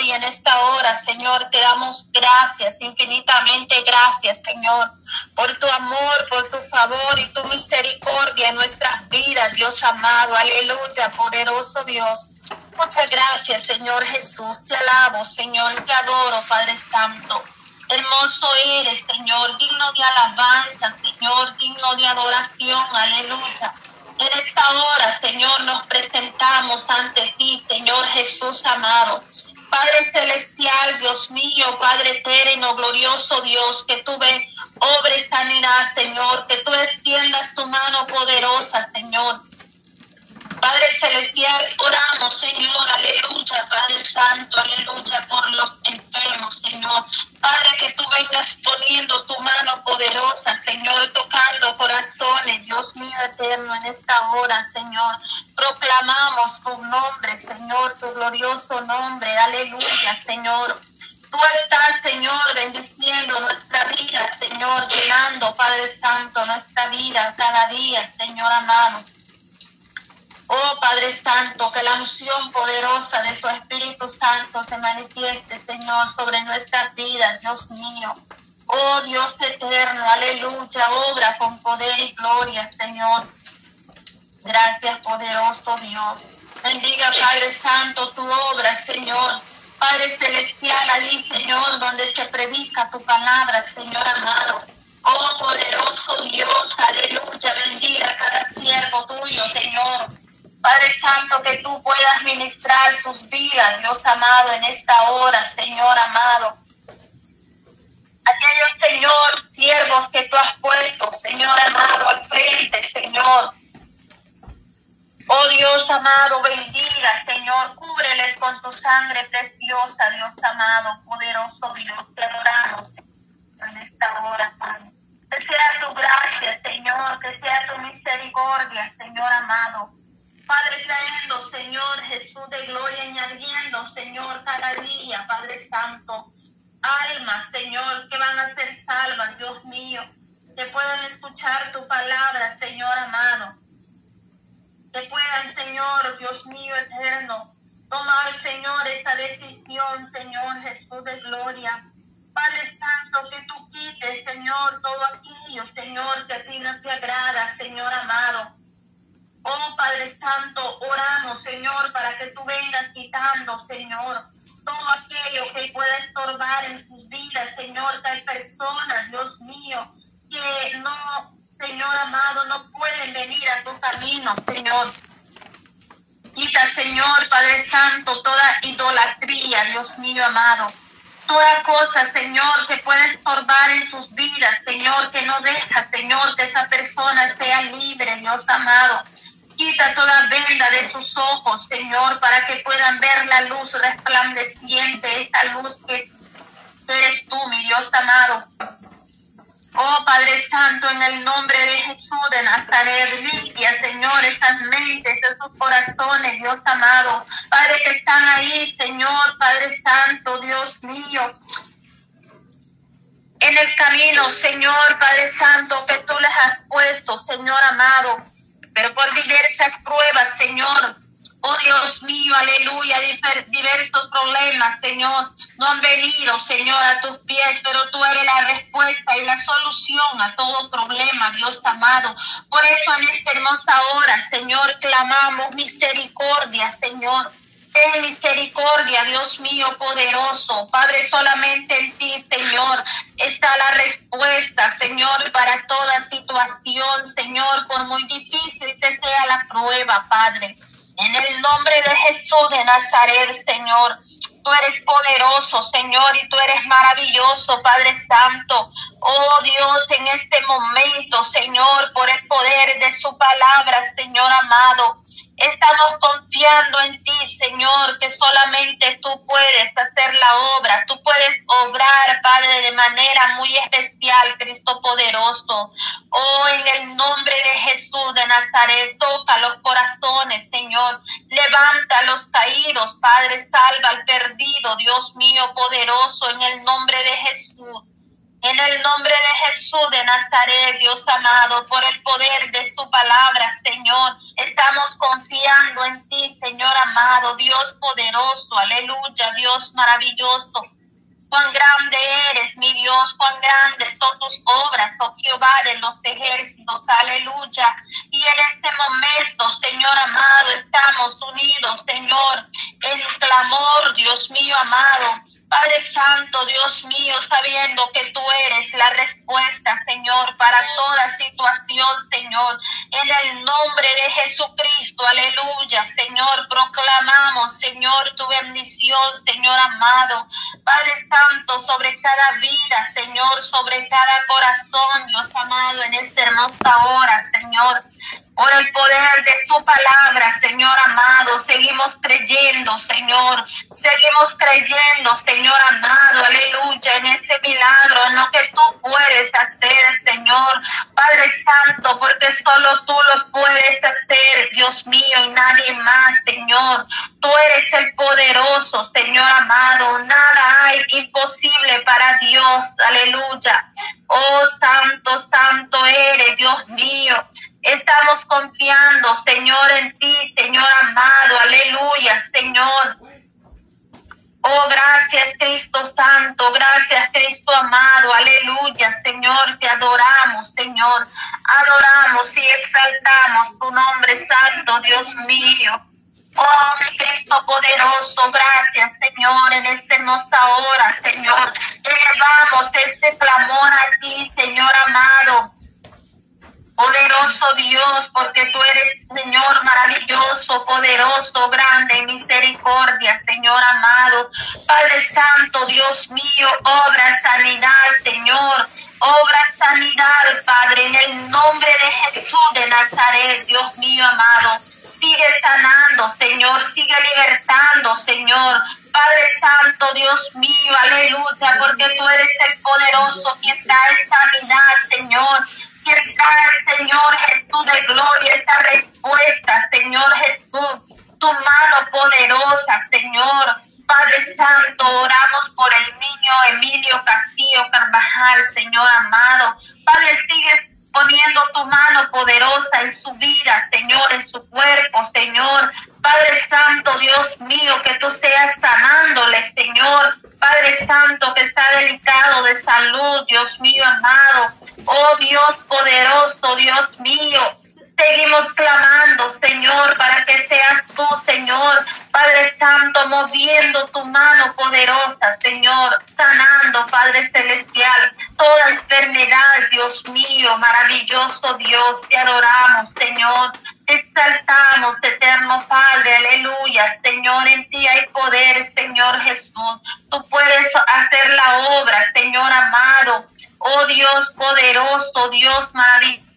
Y en esta hora, Señor, te damos gracias, infinitamente gracias, Señor, por tu amor, por tu favor y tu misericordia en nuestras vidas, Dios amado. Aleluya, poderoso Dios. Muchas gracias, Señor Jesús. Te alabo, Señor, te adoro, Padre Santo. Hermoso eres, Señor, digno de alabanza, Señor, digno de adoración. Aleluya. En esta hora, Señor, nos presentamos ante ti, Señor Jesús amado. Padre celestial, Dios mío, Padre eterno, glorioso Dios, que tú ves, obra sanidad, Señor, que tú extiendas tu mano poderosa, Señor. Padre celestial, oramos, Señor, aleluya, Padre santo, aleluya, por los enfermos, Señor. Padre, que tú vengas poniendo tu mano poderosa, Señor, tocando corazones, eterno, en esta hora, Señor. Proclamamos tu nombre, Señor, tu glorioso nombre, aleluya, Señor. Tú estás, Señor, bendiciendo nuestra vida, Señor, llenando, Padre Santo, nuestra vida cada día, Señor amado. Oh Padre Santo, que la unción poderosa de su Espíritu Santo se manifieste, Señor, sobre nuestras vidas, Dios mío. Oh Dios eterno, aleluya, obra con poder y gloria, Señor. Gracias, poderoso Dios. Bendiga, Padre Santo, tu obra, Señor. Padre Celestial, allí, Señor, donde se predica tu palabra, Señor amado. Oh poderoso Dios, aleluya, bendiga cada siervo tuyo, Señor. Padre Santo, que tú puedas ministrar sus vidas, Dios amado, en esta hora, Señor amado. Señor, siervos que tú has puesto, Señor amado, al frente, Señor. Oh Dios amado, bendiga, Señor, cúbreles con tu sangre preciosa, Dios amado, poderoso Dios, te adoramos en esta hora, Padre. Sea tu gracia, Señor, que sea tu misericordia, Señor amado. Padre, trayendo, Señor Jesús de gloria, añadiendo, Señor, cada día, Padre Santo, almas, Señor, que van a ser salvas, Dios mío, que puedan escuchar tu palabra, Señor amado, que puedan, Señor, Dios mío eterno, tomar, Señor, esta decisión, Señor Jesús de gloria. Padre Santo, que tú quites, Señor, todo aquello, Señor, que a ti no te agrada, Señor amado Oh Padre Santo, oramos, Señor, para que tú vengas quitando, Señor, todo aquello que pueda estorbar en sus vidas, Señor, que hay personas, Dios mío, que no, Señor amado, no pueden venir a tu camino, Señor. Quita, Señor, Padre Santo, toda idolatría, Dios mío amado. Toda cosa, Señor, que pueda estorbar en sus vidas, Señor, que no deja, Señor, que esa persona sea libre, Dios amado. Quita toda venda de sus ojos, Señor, para que puedan ver la luz resplandeciente, esta luz que eres tú, mi Dios amado. Oh Padre Santo, en el nombre de Jesús de Nazaret, limpia, Señor, esas mentes, esos corazones, Dios amado. Padre, que están ahí, Señor, Padre Santo, Dios mío. En el camino, Señor, Padre Santo, que tú les has puesto, Señor amado pero por diversas pruebas, Señor. Oh Dios mío, aleluya, diversos problemas, Señor, no han venido, Señor, a tus pies, pero tú eres la respuesta y la solución a todo problema, Dios amado. Por eso en esta hermosa hora, Señor, clamamos misericordia, Señor. Ten misericordia, Dios mío poderoso. Padre, solamente en ti, Señor, está la respuesta, Señor, para toda situación, Señor, por muy difícil que sea la prueba, Padre. En el nombre de Jesús de Nazaret, Señor, tú eres poderoso, Señor, y tú eres maravilloso, Padre Santo. Oh Dios, en este momento, Señor, por el poder de su palabra, Señor amado. Estamos confiando en ti, Señor, que solamente tú puedes hacer la obra. Tú puedes obrar, Padre, de manera muy especial, Cristo poderoso. Oh, en el nombre de Jesús de Nazaret, toca los corazones, Señor. Levanta a los caídos, Padre, salva al perdido, Dios mío poderoso, en el nombre de Jesús. En el nombre de Jesús de Nazaret, Dios amado, por el poder de su palabra, Señor, estamos confiando en ti, Señor amado, Dios poderoso, aleluya, Dios maravilloso. Cuán grande eres, mi Dios, cuán grandes son tus obras, oh Jehová de los ejércitos, aleluya. Y en este momento, Señor amado, estamos unidos, Señor, en clamor, Dios mío amado, Padre Santo, Dios mío, sabiendo que tú eres la respuesta, Señor, para toda situación, Señor. En el nombre de Jesucristo, aleluya, Señor, proclamamos, Señor, tu bendición, Señor amado. Padre Santo, sobre cada vida, Señor, sobre cada corazón, Dios amado, en esta hermosa hora, Señor por el poder de su palabra, Señor amado. Seguimos creyendo, Señor. Seguimos creyendo, Señor amado. Aleluya. En ese milagro, en lo que tú puedes hacer, Señor. Padre Santo, porque solo tú lo puedes hacer, Dios mío, y nadie más, Señor. Tú eres el poderoso, Señor amado. Nada hay imposible para Dios. Aleluya. Oh, santo, santo eres, Dios mío. Estamos confiando, Señor, en ti, Señor amado. Aleluya, Señor. Oh, gracias Cristo Santo, gracias Cristo amado, aleluya, Señor, te adoramos, Señor, adoramos y exaltamos tu nombre santo, Dios mío. Oh, mi Cristo poderoso, gracias, Señor, en esta hermosa hora, Señor. Elevamos este clamor a ti, Señor amado. Poderoso Dios, porque tú eres Señor maravilloso, poderoso, grande, misericordia, Señor amado. Padre Santo, Dios mío, obra sanidad, Señor. Obra sanidad, Padre, en el nombre de Jesús de Nazaret, Dios mío amado. Sigue sanando, Señor, sigue libertando, Señor. Padre Santo, Dios mío, aleluya, porque tú eres el poderoso que trae sanidad, Señor está, Señor Jesús de gloria, esta respuesta, Señor Jesús, tu mano poderosa, Señor. Padre Santo, oramos por el niño Emilio Castillo Carvajal, Señor amado. Padre, sigues poniendo tu mano poderosa en su vida, Señor, en su cuerpo, Señor. Padre Santo, Dios mío, que tú seas sanándole, Señor. Padre Santo, que está delicado de salud, Dios mío amado. Oh Dios poderoso, Dios mío. Seguimos clamando, Señor, para que seas tú, Señor, Padre Santo, moviendo tu mano poderosa, Señor, sanando, Padre Celestial, toda enfermedad, Dios mío, maravilloso Dios, te adoramos, Señor, te exaltamos, eterno Padre, aleluya, Señor, en ti hay poder, Señor Jesús, tú puedes hacer la obra, Señor amado, oh Dios poderoso, Dios maravilloso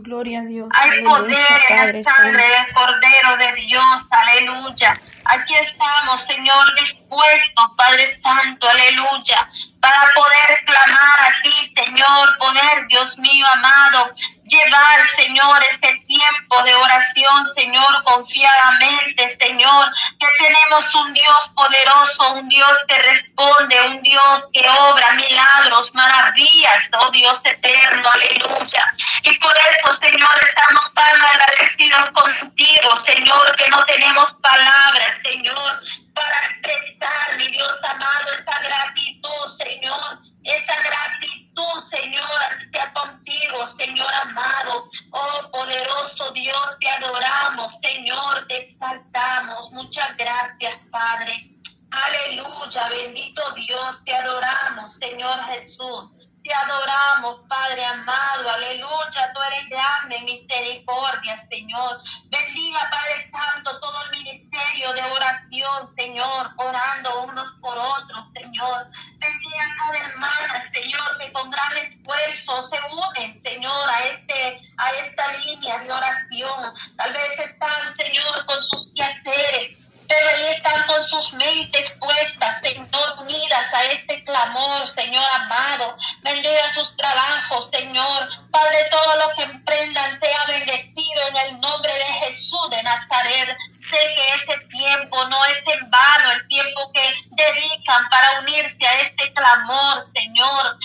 gloria a Dios. Hay poder en la sangre del Cordero de Dios, aleluya. Aquí estamos, Señor, dispuestos, Padre Santo, aleluya, para poder clamar a ti, Señor, poder, Dios mío amado, llevar, Señor, este tiempo de oración, Señor, confiadamente, Señor, que tenemos un Dios poderoso, un Dios que responde, un Dios que obra milagros, maravillas, oh Dios eterno, aleluya. Y por eso, Señor, estamos tan agradecidos contigo, Señor, que no tenemos palabras, Señor, para expresar, mi Dios amado, esta gratitud, Señor, esa gratitud, Señor, sea contigo, Señor amado. Oh, poderoso Dios, te adoramos, Señor, te exaltamos. Muchas gracias, Padre. Aleluya, bendito Dios, te adoramos, Señor Jesús. Te adoramos, Padre amado, aleluya, tú eres grande, misericordia, Señor. Bendiga, Padre Santo, todo el ministerio de oración, Señor, orando unos por otros, Señor. Bendiga a cada hermana, Señor, que con gran esfuerzo se unen, Señor, a, este, a esta línea de oración. Tal vez están, Señor, con sus quehaceres pero ahí están con sus mentes puestas, Señor, unidas a este clamor, Señor amado. Bendiga sus trabajos, Señor. Padre, todo lo que emprendan sea bendecido en el nombre de Jesús de Nazaret. Sé que ese tiempo no es en vano, el tiempo que dedican para unirse a este clamor, Señor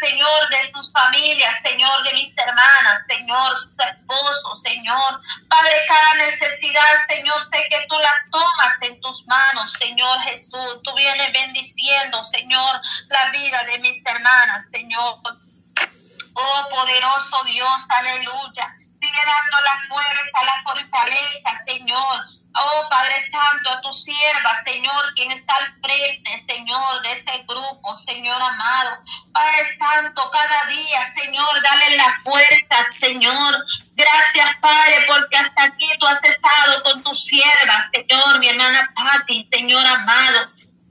Señor, de mis hermanas, Señor, sus esposos, Señor. Padre, cada necesidad, Señor, sé que tú las tomas en tus manos, Señor Jesús. Tú vienes bendiciendo, Señor, la vida de mis hermanas, Señor. Oh, poderoso Dios, aleluya. Sigue dando la fuerza, la fortaleza, Señor Oh Padre Santo, a tu sierva, Señor, quien está al frente, Señor, de este grupo, Señor amado. Padre Santo, cada día, Señor, dale la fuerza, Señor. Gracias, Padre, porque hasta aquí tú has estado con tu sierva, Señor, mi hermana Patti, Señor amado.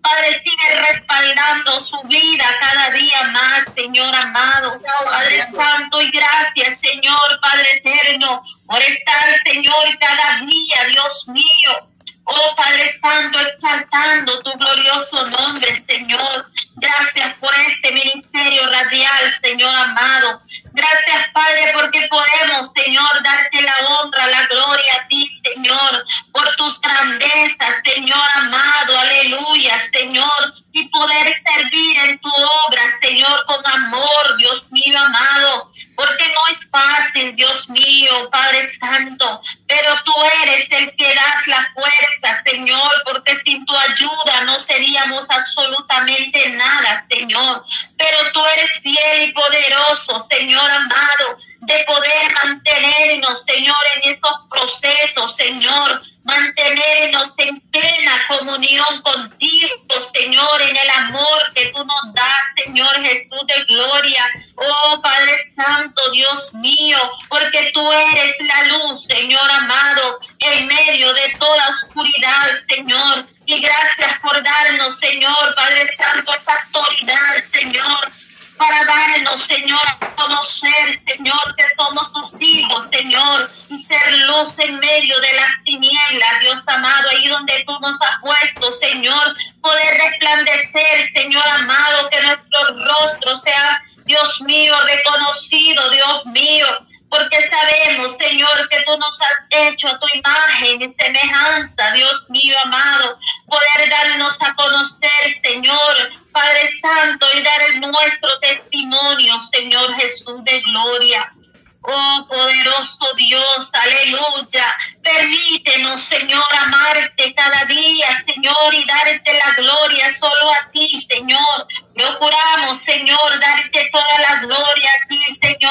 Padre, sigue respaldando su vida cada día más, Señor amado. Padre Santo, y gracias, Señor, Padre eterno, por estar, Señor, cada día, Dios mío. Oh Padre Santo, exaltando tu glorioso nombre, Señor. Gracias por este ministerio radial, Señor amado. Gracias, Padre, porque podemos, Señor, darte la honra, la gloria a ti, Señor, por tus grandezas, Señor amado. Aleluya, Señor. Y poder servir en tu obra, Señor, con amor, Dios mío amado. Porque no es fácil, Dios mío, Padre Santo. Pero tú eres el que das la fuerza, Señor, porque sin tu ayuda no seríamos absolutamente nada Señor. Pero tú eres fiel y poderoso, Señor amado, de poder mantenernos, Señor, en esos procesos, Señor. Mantenernos en plena comunión contigo, Señor, en el amor que tú nos das, Señor Jesús de gloria. Oh Padre Santo, Dios mío, porque tú eres la luz, Señor amado, en medio de toda oscuridad, Señor. Y gracias por darnos, Señor, Padre Santo, esta autoridad, Señor, para darnos, Señor, conocer, Señor, que somos tus hijos, Señor, y ser luz en medio de las tinieblas, Dios amado, ahí donde tú nos has puesto, Señor, poder resplandecer, Señor amado, que nuestro rostro sea, Dios mío, reconocido, Dios mío, porque sabemos, Señor, que tú nos has hecho a tu imagen y semejanza, Dios mío amado, poder darnos a conocer, Señor, Padre Santo, y dar nuestro testimonio, Señor Jesús de gloria. Oh poderoso Dios, aleluya. Permítenos, Señor, amarte cada día, Señor, y darte la gloria solo a ti, Señor. Procuramos, Señor, darte toda